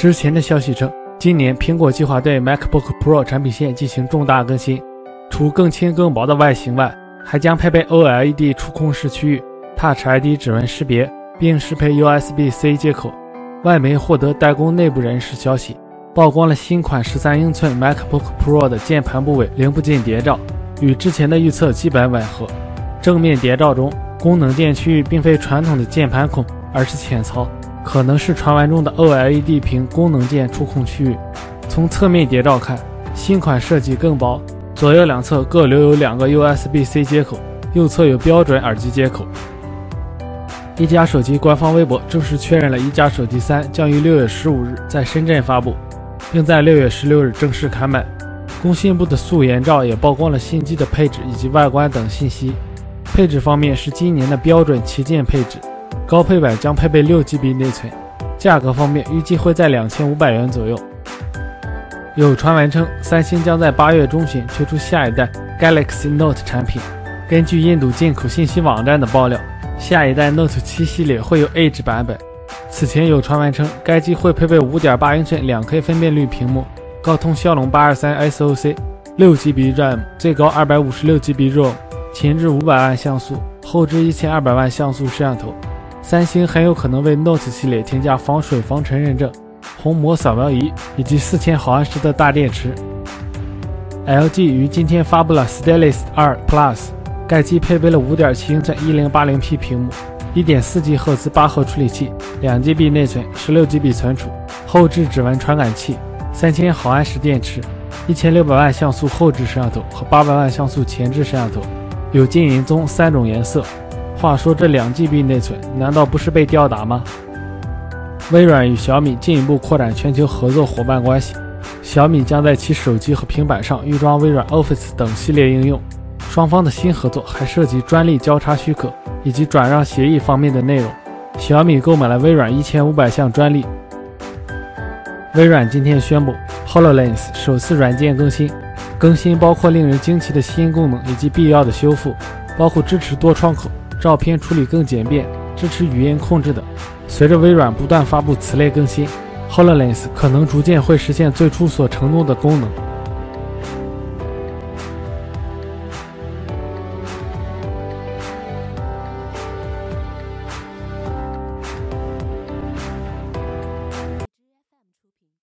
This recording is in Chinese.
之前的消息称，今年苹果计划对 MacBook Pro 产品线进行重大更新，除更轻更薄的外形外，还将配备 OLED 触控式区域、Touch ID 指纹识别，并适配 USB-C 接口。外媒获得代工内部人士消息，曝光了新款13英寸 MacBook Pro 的键盘部位零部件谍照，与之前的预测基本吻合。正面谍照中，功能键区域并非传统的键盘孔，而是浅槽，可能是传闻中的 OLED 屏功能键触控区域。从侧面谍照看，新款设计更薄，左右两侧各留有两个 USB-C 接口，右侧有标准耳机接口。一加手机官方微博正式确认了一加手机三将于六月十五日在深圳发布，并在六月十六日正式开卖。工信部的素颜照也曝光了新机的配置以及外观等信息。配置方面是今年的标准旗舰配置，高配版将配备六 GB 内存。价格方面预计会在两千五百元左右。有传闻称，三星将在八月中旬推出下一代 Galaxy Note 产品。根据印度进口信息网站的爆料。下一代 Note 7系列会有 Edge 版本。此前有传闻称，该机会配备5.8英寸两 K 分辨率屏幕，高通骁龙823 SoC，6GB RAM，最高 256GB ROM，前置500万像素，后置1200万像素摄像头。三星很有可能为 Note 系列添加防水防尘认证、虹膜扫描仪以及4000毫安时的大电池。LG 于今天发布了 Stylus 2 Plus。该机配备了5.7英寸 1080P 屏幕，1.4G 赫兹八核处理器，2GB 内存，16GB 存储，后置指纹传感器，3000毫安时电池，1600万像素后置摄像头和800万像素前置摄像头，有金银棕三种颜色。话说这两 GB 内存难道不是被吊打吗？微软与小米进一步扩展全球合作伙伴关系，小米将在其手机和平板上预装微软 Office 等系列应用。双方的新合作还涉及专利交叉许可以及转让协议方面的内容。小米购买了微软一千五百项专利。微软今天宣布，HoloLens 首次软件更新，更新包括令人惊奇的新功能以及必要的修复，包括支持多窗口、照片处理更简便、支持语音控制等。随着微软不断发布此类更新，HoloLens 可能逐渐会实现最初所承诺的功能。